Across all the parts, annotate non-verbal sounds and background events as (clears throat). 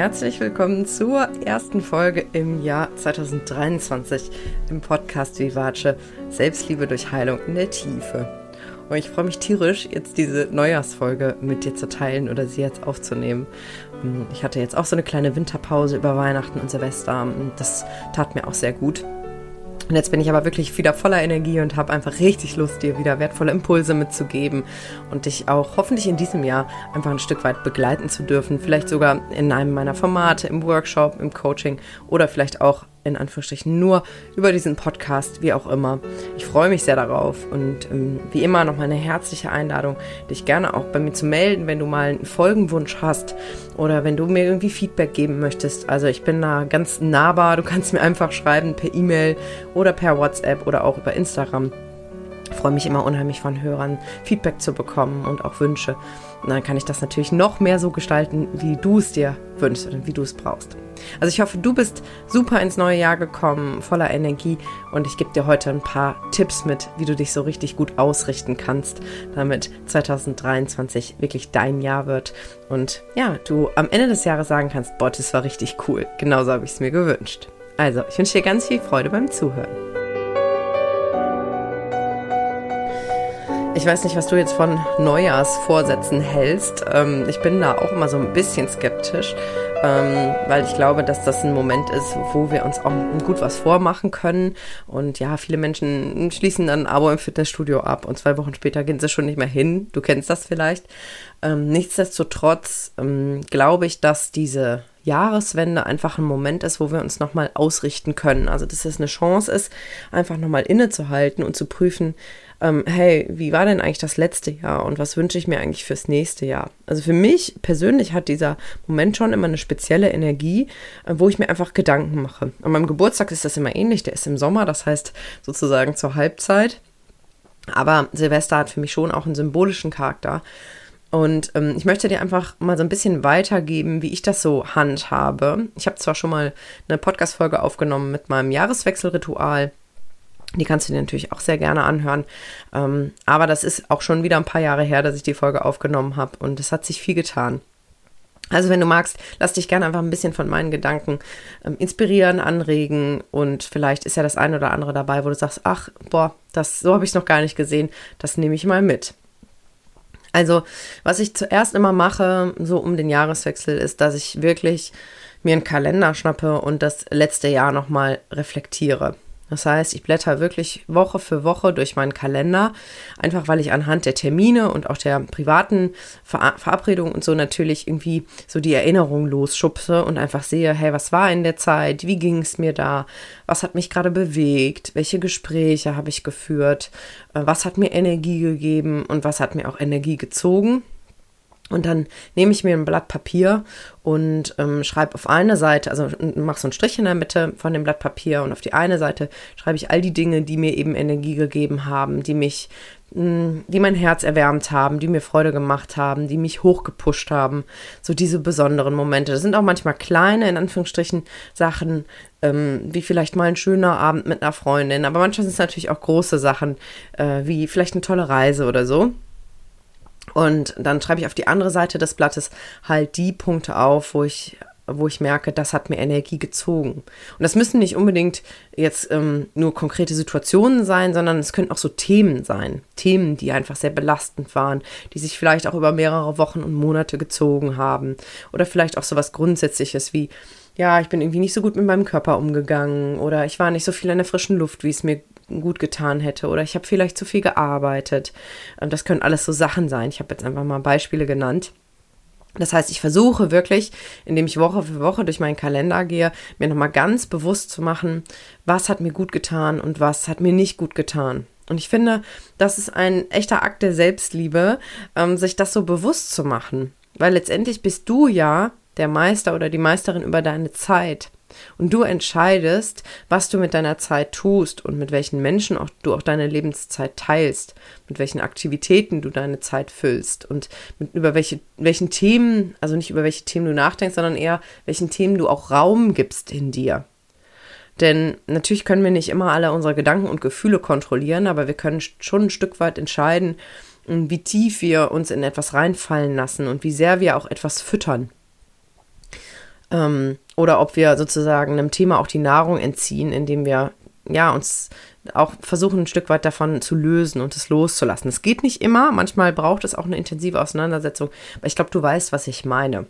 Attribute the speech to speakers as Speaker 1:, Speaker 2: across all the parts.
Speaker 1: herzlich willkommen zur ersten Folge im Jahr 2023 im Podcast Vivace Selbstliebe durch Heilung in der Tiefe. Und ich freue mich tierisch, jetzt diese Neujahrsfolge mit dir zu teilen oder sie jetzt aufzunehmen. Ich hatte jetzt auch so eine kleine Winterpause über Weihnachten und Silvester. Das tat mir auch sehr gut. Und jetzt bin ich aber wirklich wieder voller Energie und habe einfach richtig Lust, dir wieder wertvolle Impulse mitzugeben und dich auch hoffentlich in diesem Jahr einfach ein Stück weit begleiten zu dürfen. Vielleicht sogar in einem meiner Formate, im Workshop, im Coaching oder vielleicht auch in Anführungsstrichen nur über diesen Podcast, wie auch immer. Ich freue mich sehr darauf und ähm, wie immer noch mal eine herzliche Einladung, dich gerne auch bei mir zu melden, wenn du mal einen Folgenwunsch hast oder wenn du mir irgendwie Feedback geben möchtest. Also ich bin da ganz nahbar, du kannst mir einfach schreiben per E-Mail oder per WhatsApp oder auch über Instagram. Ich freue mich immer unheimlich von Hörern Feedback zu bekommen und auch Wünsche. Und dann kann ich das natürlich noch mehr so gestalten, wie du es dir wünschst oder wie du es brauchst. Also ich hoffe, du bist super ins neue Jahr gekommen, voller Energie und ich gebe dir heute ein paar Tipps mit, wie du dich so richtig gut ausrichten kannst, damit 2023 wirklich dein Jahr wird und ja, du am Ende des Jahres sagen kannst, boah, das war richtig cool. Genauso habe ich es mir gewünscht. Also, ich wünsche dir ganz viel Freude beim Zuhören. Ich weiß nicht, was du jetzt von Neujahrsvorsätzen hältst. Ähm, ich bin da auch immer so ein bisschen skeptisch, ähm, weil ich glaube, dass das ein Moment ist, wo wir uns auch gut was vormachen können. Und ja, viele Menschen schließen dann ein Abo im Fitnessstudio ab und zwei Wochen später gehen sie schon nicht mehr hin. Du kennst das vielleicht. Ähm, nichtsdestotrotz glaube ich, dass diese Jahreswende einfach ein Moment ist, wo wir uns nochmal ausrichten können. Also, dass es eine Chance ist, einfach nochmal innezuhalten und zu prüfen, ähm, hey, wie war denn eigentlich das letzte Jahr und was wünsche ich mir eigentlich fürs nächste Jahr? Also für mich persönlich hat dieser Moment schon immer eine spezielle Energie, äh, wo ich mir einfach Gedanken mache. An meinem Geburtstag ist das immer ähnlich, der ist im Sommer, das heißt sozusagen zur Halbzeit. Aber Silvester hat für mich schon auch einen symbolischen Charakter. Und ähm, ich möchte dir einfach mal so ein bisschen weitergeben, wie ich das so handhabe. Ich habe zwar schon mal eine Podcast-Folge aufgenommen mit meinem Jahreswechselritual. Die kannst du dir natürlich auch sehr gerne anhören. Ähm, aber das ist auch schon wieder ein paar Jahre her, dass ich die Folge aufgenommen habe und es hat sich viel getan. Also wenn du magst, lass dich gerne einfach ein bisschen von meinen Gedanken ähm, inspirieren, anregen und vielleicht ist ja das eine oder andere dabei, wo du sagst, ach, boah, das so habe ich es noch gar nicht gesehen, das nehme ich mal mit. Also, was ich zuerst immer mache, so um den Jahreswechsel, ist, dass ich wirklich mir einen Kalender schnappe und das letzte Jahr nochmal reflektiere. Das heißt, ich blätter wirklich Woche für Woche durch meinen Kalender, einfach weil ich anhand der Termine und auch der privaten Ver Verabredungen und so natürlich irgendwie so die Erinnerung losschubse und einfach sehe, hey, was war in der Zeit, wie ging es mir da, was hat mich gerade bewegt, welche Gespräche habe ich geführt, äh, was hat mir Energie gegeben und was hat mir auch Energie gezogen. Und dann nehme ich mir ein Blatt Papier und ähm, schreibe auf eine Seite, also mache so einen Strich in der Mitte von dem Blatt Papier und auf die eine Seite schreibe ich all die Dinge, die mir eben Energie gegeben haben, die mich, mh, die mein Herz erwärmt haben, die mir Freude gemacht haben, die mich hochgepusht haben. So diese besonderen Momente. Das sind auch manchmal kleine, in Anführungsstrichen, Sachen, ähm, wie vielleicht mal ein schöner Abend mit einer Freundin. Aber manchmal sind es natürlich auch große Sachen, äh, wie vielleicht eine tolle Reise oder so. Und dann schreibe ich auf die andere Seite des Blattes halt die Punkte auf, wo ich wo ich merke, das hat mir Energie gezogen. Und das müssen nicht unbedingt jetzt ähm, nur konkrete Situationen sein, sondern es können auch so Themen sein. Themen, die einfach sehr belastend waren, die sich vielleicht auch über mehrere Wochen und Monate gezogen haben. Oder vielleicht auch so was Grundsätzliches wie, ja, ich bin irgendwie nicht so gut mit meinem Körper umgegangen oder ich war nicht so viel in der frischen Luft, wie es mir gut getan hätte oder ich habe vielleicht zu viel gearbeitet. Und das können alles so Sachen sein. Ich habe jetzt einfach mal Beispiele genannt. Das heißt, ich versuche wirklich, indem ich Woche für Woche durch meinen Kalender gehe, mir nochmal ganz bewusst zu machen, was hat mir gut getan und was hat mir nicht gut getan. Und ich finde, das ist ein echter Akt der Selbstliebe, ähm, sich das so bewusst zu machen. Weil letztendlich bist du ja der Meister oder die Meisterin über deine Zeit. Und du entscheidest, was du mit deiner Zeit tust und mit welchen Menschen auch du auch deine Lebenszeit teilst, mit welchen Aktivitäten du deine Zeit füllst und mit, über welche, welchen Themen, also nicht über welche Themen du nachdenkst, sondern eher welchen Themen du auch Raum gibst in dir. Denn natürlich können wir nicht immer alle unsere Gedanken und Gefühle kontrollieren, aber wir können schon ein Stück weit entscheiden, wie tief wir uns in etwas reinfallen lassen und wie sehr wir auch etwas füttern. Ähm, oder ob wir sozusagen einem Thema auch die Nahrung entziehen, indem wir ja uns auch versuchen, ein Stück weit davon zu lösen und es loszulassen. Es geht nicht immer, manchmal braucht es auch eine intensive Auseinandersetzung, aber ich glaube, du weißt, was ich meine.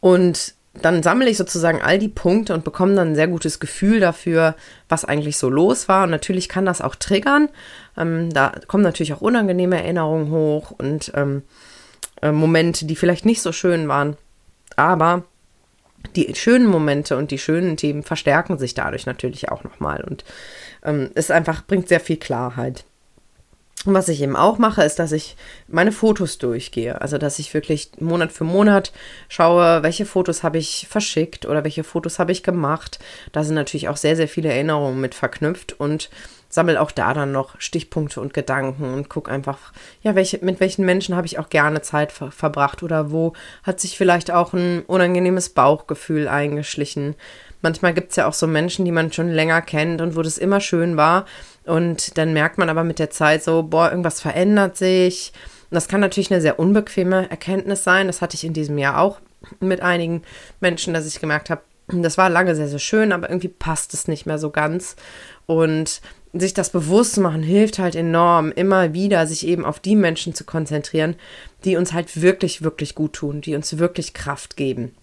Speaker 1: Und dann sammle ich sozusagen all die Punkte und bekomme dann ein sehr gutes Gefühl dafür, was eigentlich so los war. Und natürlich kann das auch triggern. Ähm, da kommen natürlich auch unangenehme Erinnerungen hoch und ähm, äh, Momente, die vielleicht nicht so schön waren. Aber die schönen Momente und die schönen Themen verstärken sich dadurch natürlich auch nochmal. Und ähm, es einfach bringt sehr viel Klarheit. Und was ich eben auch mache, ist, dass ich meine Fotos durchgehe. Also, dass ich wirklich Monat für Monat schaue, welche Fotos habe ich verschickt oder welche Fotos habe ich gemacht. Da sind natürlich auch sehr, sehr viele Erinnerungen mit verknüpft und sammle auch da dann noch Stichpunkte und Gedanken und gucke einfach, ja, welche, mit welchen Menschen habe ich auch gerne Zeit ver verbracht oder wo hat sich vielleicht auch ein unangenehmes Bauchgefühl eingeschlichen. Manchmal gibt es ja auch so Menschen, die man schon länger kennt und wo das immer schön war. Und dann merkt man aber mit der Zeit so, boah, irgendwas verändert sich. Und das kann natürlich eine sehr unbequeme Erkenntnis sein. Das hatte ich in diesem Jahr auch mit einigen Menschen, dass ich gemerkt habe, das war lange sehr, sehr schön, aber irgendwie passt es nicht mehr so ganz. Und sich das bewusst zu machen, hilft halt enorm, immer wieder sich eben auf die Menschen zu konzentrieren, die uns halt wirklich, wirklich gut tun, die uns wirklich Kraft geben.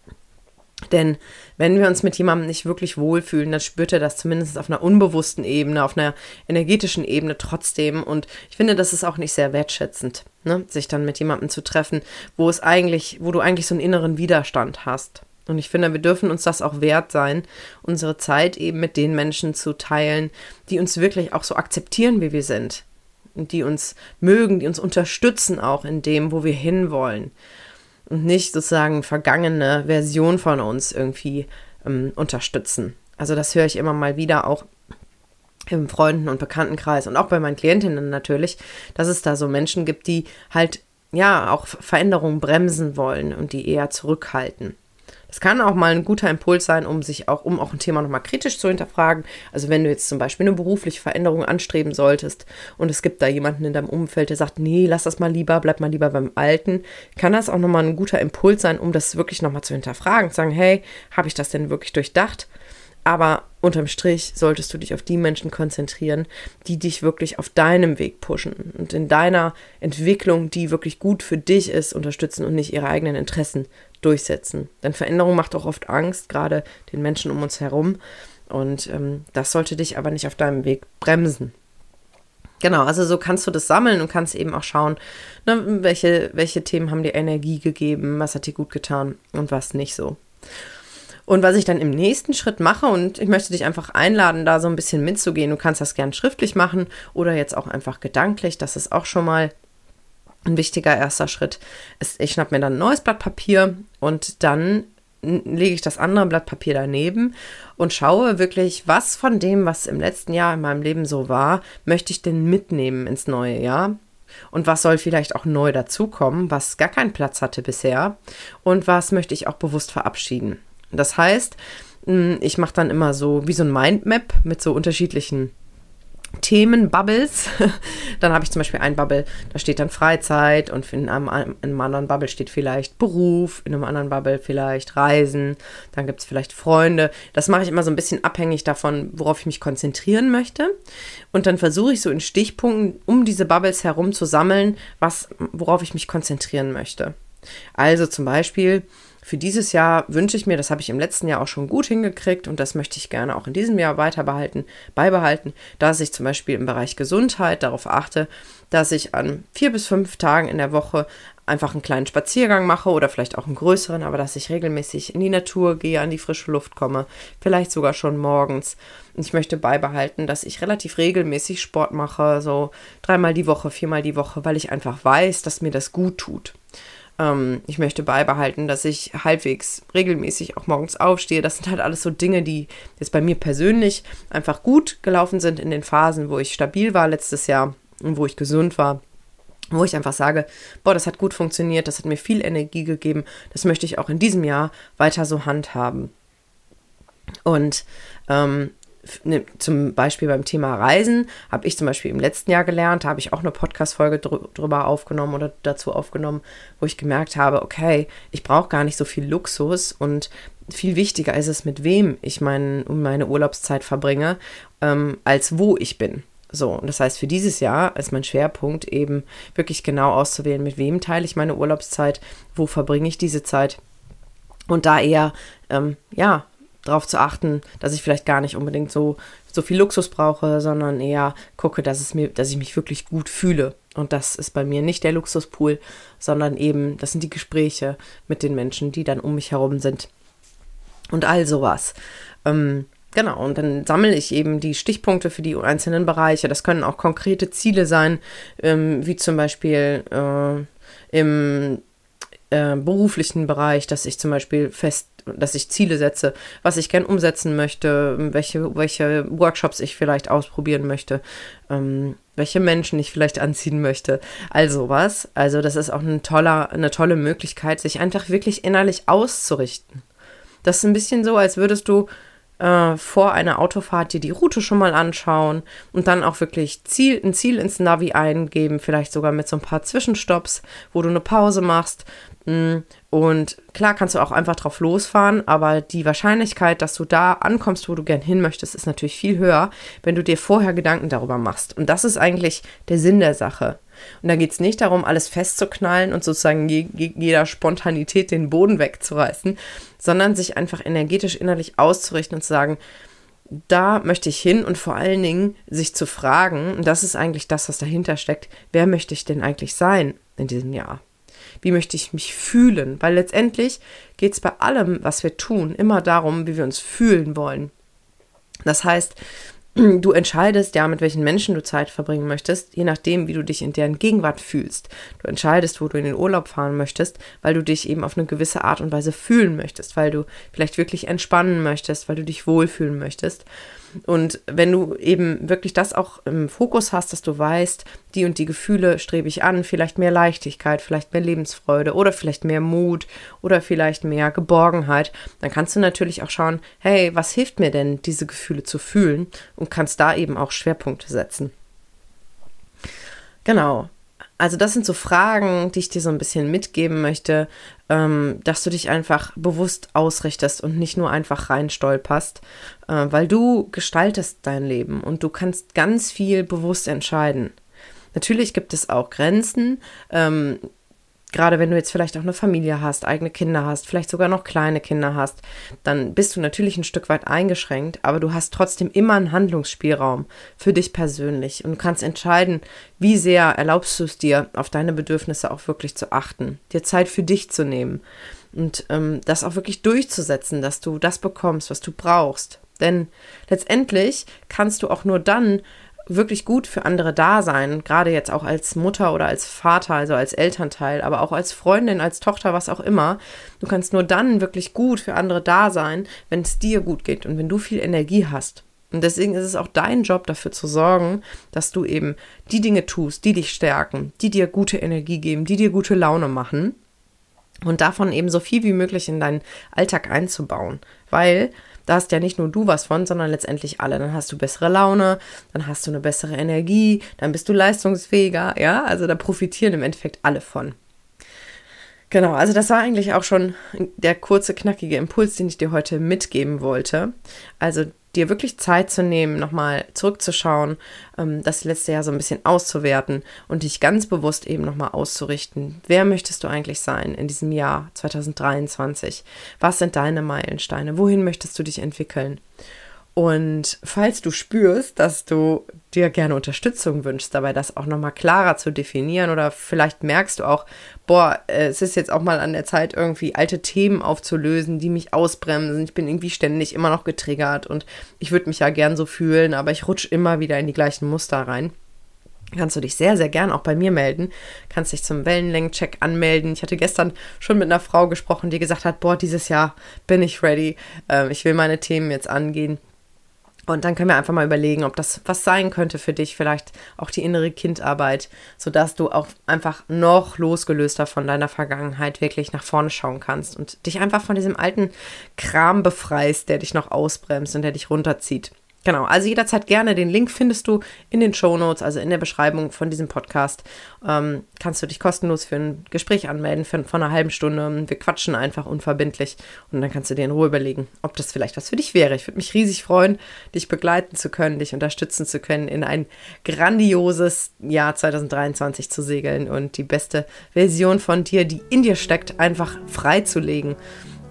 Speaker 1: Denn wenn wir uns mit jemandem nicht wirklich wohlfühlen, dann spürt er das zumindest auf einer unbewussten Ebene, auf einer energetischen Ebene trotzdem. Und ich finde, das ist auch nicht sehr wertschätzend, ne? sich dann mit jemandem zu treffen, wo es eigentlich, wo du eigentlich so einen inneren Widerstand hast. Und ich finde, wir dürfen uns das auch wert sein, unsere Zeit eben mit den Menschen zu teilen, die uns wirklich auch so akzeptieren, wie wir sind. Und die uns mögen, die uns unterstützen auch in dem, wo wir hinwollen und nicht sozusagen vergangene Version von uns irgendwie ähm, unterstützen. Also das höre ich immer mal wieder auch im Freunden- und Bekanntenkreis und auch bei meinen Klientinnen natürlich, dass es da so Menschen gibt, die halt ja auch Veränderungen bremsen wollen und die eher zurückhalten. Es kann auch mal ein guter Impuls sein, um sich auch, um auch ein Thema nochmal kritisch zu hinterfragen. Also wenn du jetzt zum Beispiel eine berufliche Veränderung anstreben solltest und es gibt da jemanden in deinem Umfeld, der sagt, nee, lass das mal lieber, bleib mal lieber beim Alten, kann das auch nochmal ein guter Impuls sein, um das wirklich nochmal zu hinterfragen, zu sagen, hey, habe ich das denn wirklich durchdacht? Aber unterm Strich solltest du dich auf die Menschen konzentrieren, die dich wirklich auf deinem Weg pushen und in deiner Entwicklung, die wirklich gut für dich ist, unterstützen und nicht ihre eigenen Interessen durchsetzen. Denn Veränderung macht auch oft Angst, gerade den Menschen um uns herum. Und ähm, das sollte dich aber nicht auf deinem Weg bremsen. Genau, also so kannst du das sammeln und kannst eben auch schauen, ne, welche, welche Themen haben dir Energie gegeben, was hat dir gut getan und was nicht so. Und was ich dann im nächsten Schritt mache, und ich möchte dich einfach einladen, da so ein bisschen mitzugehen. Du kannst das gern schriftlich machen oder jetzt auch einfach gedanklich. Das ist auch schon mal ein wichtiger erster Schritt ist, ich schnapp mir dann ein neues Blatt Papier und dann lege ich das andere Blatt Papier daneben und schaue wirklich, was von dem, was im letzten Jahr in meinem Leben so war, möchte ich denn mitnehmen ins neue Jahr? Und was soll vielleicht auch neu dazukommen, was gar keinen Platz hatte bisher? Und was möchte ich auch bewusst verabschieden? Das heißt, ich mache dann immer so wie so ein Mindmap mit so unterschiedlichen Themenbubbles. (laughs) dann habe ich zum Beispiel ein Bubble, da steht dann Freizeit und in einem, in einem, anderen Bubble steht vielleicht Beruf, in einem anderen Bubble vielleicht Reisen, dann gibt es vielleicht Freunde. Das mache ich immer so ein bisschen abhängig davon, worauf ich mich konzentrieren möchte. Und dann versuche ich so in Stichpunkten um diese Bubbles herum zu sammeln, was, worauf ich mich konzentrieren möchte. Also zum Beispiel, für dieses Jahr wünsche ich mir, das habe ich im letzten Jahr auch schon gut hingekriegt und das möchte ich gerne auch in diesem Jahr weiter behalten, beibehalten, dass ich zum Beispiel im Bereich Gesundheit darauf achte, dass ich an vier bis fünf Tagen in der Woche einfach einen kleinen Spaziergang mache oder vielleicht auch einen größeren, aber dass ich regelmäßig in die Natur gehe, an die frische Luft komme, vielleicht sogar schon morgens. Und ich möchte beibehalten, dass ich relativ regelmäßig Sport mache, so dreimal die Woche, viermal die Woche, weil ich einfach weiß, dass mir das gut tut. Ähm, ich möchte beibehalten, dass ich halbwegs regelmäßig auch morgens aufstehe. Das sind halt alles so Dinge, die jetzt bei mir persönlich einfach gut gelaufen sind in den Phasen, wo ich stabil war letztes Jahr und wo ich gesund war wo ich einfach sage, boah, das hat gut funktioniert, das hat mir viel Energie gegeben, das möchte ich auch in diesem Jahr weiter so handhaben. Und ähm, ne, zum Beispiel beim Thema Reisen habe ich zum Beispiel im letzten Jahr gelernt, habe ich auch eine Podcast-Folge dr drüber aufgenommen oder dazu aufgenommen, wo ich gemerkt habe, okay, ich brauche gar nicht so viel Luxus und viel wichtiger ist es, mit wem ich mein, meine Urlaubszeit verbringe, ähm, als wo ich bin. So, und das heißt, für dieses Jahr ist mein Schwerpunkt eben wirklich genau auszuwählen, mit wem teile ich meine Urlaubszeit, wo verbringe ich diese Zeit und da eher, ähm, ja, darauf zu achten, dass ich vielleicht gar nicht unbedingt so, so viel Luxus brauche, sondern eher gucke, dass es mir, dass ich mich wirklich gut fühle. Und das ist bei mir nicht der Luxuspool, sondern eben, das sind die Gespräche mit den Menschen, die dann um mich herum sind. Und all sowas. Ähm, Genau, und dann sammle ich eben die Stichpunkte für die einzelnen Bereiche. Das können auch konkrete Ziele sein, ähm, wie zum Beispiel äh, im äh, beruflichen Bereich, dass ich zum Beispiel fest, dass ich Ziele setze, was ich gern umsetzen möchte, welche, welche Workshops ich vielleicht ausprobieren möchte, ähm, welche Menschen ich vielleicht anziehen möchte, also was. Also das ist auch ein toller, eine tolle Möglichkeit, sich einfach wirklich innerlich auszurichten. Das ist ein bisschen so, als würdest du äh, vor einer Autofahrt dir die Route schon mal anschauen und dann auch wirklich Ziel, ein Ziel ins Navi eingeben, vielleicht sogar mit so ein paar Zwischenstopps, wo du eine Pause machst. Mm, und klar kannst du auch einfach drauf losfahren, aber die Wahrscheinlichkeit, dass du da ankommst, wo du gern hin möchtest, ist natürlich viel höher, wenn du dir vorher Gedanken darüber machst. Und das ist eigentlich der Sinn der Sache. Und da geht es nicht darum, alles festzuknallen und sozusagen je, je, jeder Spontanität den Boden wegzureißen, sondern sich einfach energetisch innerlich auszurichten und zu sagen, da möchte ich hin und vor allen Dingen sich zu fragen, und das ist eigentlich das, was dahinter steckt, wer möchte ich denn eigentlich sein in diesem Jahr? Wie möchte ich mich fühlen? Weil letztendlich geht es bei allem, was wir tun, immer darum, wie wir uns fühlen wollen. Das heißt, (clears throat) du entscheidest ja, mit welchen Menschen du Zeit verbringen möchtest, je nachdem, wie du dich in deren Gegenwart fühlst. Du entscheidest, wo du in den Urlaub fahren möchtest, weil du dich eben auf eine gewisse Art und Weise fühlen möchtest, weil du vielleicht wirklich entspannen möchtest, weil du dich wohlfühlen möchtest. Und wenn du eben wirklich das auch im Fokus hast, dass du weißt, die und die Gefühle strebe ich an, vielleicht mehr Leichtigkeit, vielleicht mehr Lebensfreude oder vielleicht mehr Mut oder vielleicht mehr Geborgenheit, dann kannst du natürlich auch schauen, hey, was hilft mir denn, diese Gefühle zu fühlen und kannst da eben auch Schwerpunkte setzen. Genau. Also das sind so Fragen, die ich dir so ein bisschen mitgeben möchte, ähm, dass du dich einfach bewusst ausrichtest und nicht nur einfach reinstolperst, äh, weil du gestaltest dein Leben und du kannst ganz viel bewusst entscheiden. Natürlich gibt es auch Grenzen. Ähm, gerade wenn du jetzt vielleicht auch eine Familie hast, eigene Kinder hast, vielleicht sogar noch kleine Kinder hast, dann bist du natürlich ein Stück weit eingeschränkt, aber du hast trotzdem immer einen Handlungsspielraum für dich persönlich und kannst entscheiden, wie sehr erlaubst du es dir, auf deine Bedürfnisse auch wirklich zu achten, dir Zeit für dich zu nehmen und ähm, das auch wirklich durchzusetzen, dass du das bekommst, was du brauchst. Denn letztendlich kannst du auch nur dann wirklich gut für andere da sein, gerade jetzt auch als Mutter oder als Vater, also als Elternteil, aber auch als Freundin, als Tochter, was auch immer. Du kannst nur dann wirklich gut für andere da sein, wenn es dir gut geht und wenn du viel Energie hast. Und deswegen ist es auch dein Job dafür zu sorgen, dass du eben die Dinge tust, die dich stärken, die dir gute Energie geben, die dir gute Laune machen und davon eben so viel wie möglich in deinen Alltag einzubauen, weil da hast ja nicht nur du was von, sondern letztendlich alle. Dann hast du bessere Laune, dann hast du eine bessere Energie, dann bist du leistungsfähiger, ja, also da profitieren im Endeffekt alle von. Genau, also das war eigentlich auch schon der kurze, knackige Impuls, den ich dir heute mitgeben wollte. Also dir wirklich Zeit zu nehmen, nochmal zurückzuschauen, ähm, das letzte Jahr so ein bisschen auszuwerten und dich ganz bewusst eben nochmal auszurichten. Wer möchtest du eigentlich sein in diesem Jahr 2023? Was sind deine Meilensteine? Wohin möchtest du dich entwickeln? Und falls du spürst, dass du dir gerne Unterstützung wünschst, dabei das auch nochmal klarer zu definieren oder vielleicht merkst du auch, boah, es ist jetzt auch mal an der Zeit, irgendwie alte Themen aufzulösen, die mich ausbremsen. Ich bin irgendwie ständig immer noch getriggert und ich würde mich ja gern so fühlen, aber ich rutsche immer wieder in die gleichen Muster rein kannst du dich sehr, sehr gern auch bei mir melden. Kannst dich zum Wellenlängencheck anmelden. Ich hatte gestern schon mit einer Frau gesprochen, die gesagt hat, boah, dieses Jahr bin ich ready. Ähm, ich will meine Themen jetzt angehen. Und dann können wir einfach mal überlegen, ob das was sein könnte für dich, vielleicht auch die innere Kindarbeit, sodass du auch einfach noch losgelöster von deiner Vergangenheit wirklich nach vorne schauen kannst und dich einfach von diesem alten Kram befreist, der dich noch ausbremst und der dich runterzieht. Genau, also jederzeit gerne. Den Link findest du in den Show Notes, also in der Beschreibung von diesem Podcast. Ähm, kannst du dich kostenlos für ein Gespräch anmelden für, von einer halben Stunde. Wir quatschen einfach unverbindlich und dann kannst du dir in Ruhe überlegen, ob das vielleicht was für dich wäre. Ich würde mich riesig freuen, dich begleiten zu können, dich unterstützen zu können, in ein grandioses Jahr 2023 zu segeln und die beste Version von dir, die in dir steckt, einfach freizulegen.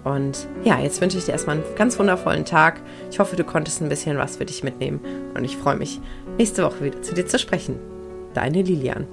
Speaker 1: Und ja, jetzt wünsche ich dir erstmal einen ganz wundervollen Tag. Ich hoffe, du konntest ein bisschen was für dich mitnehmen. Und ich freue mich, nächste Woche wieder zu dir zu sprechen. Deine Lilian.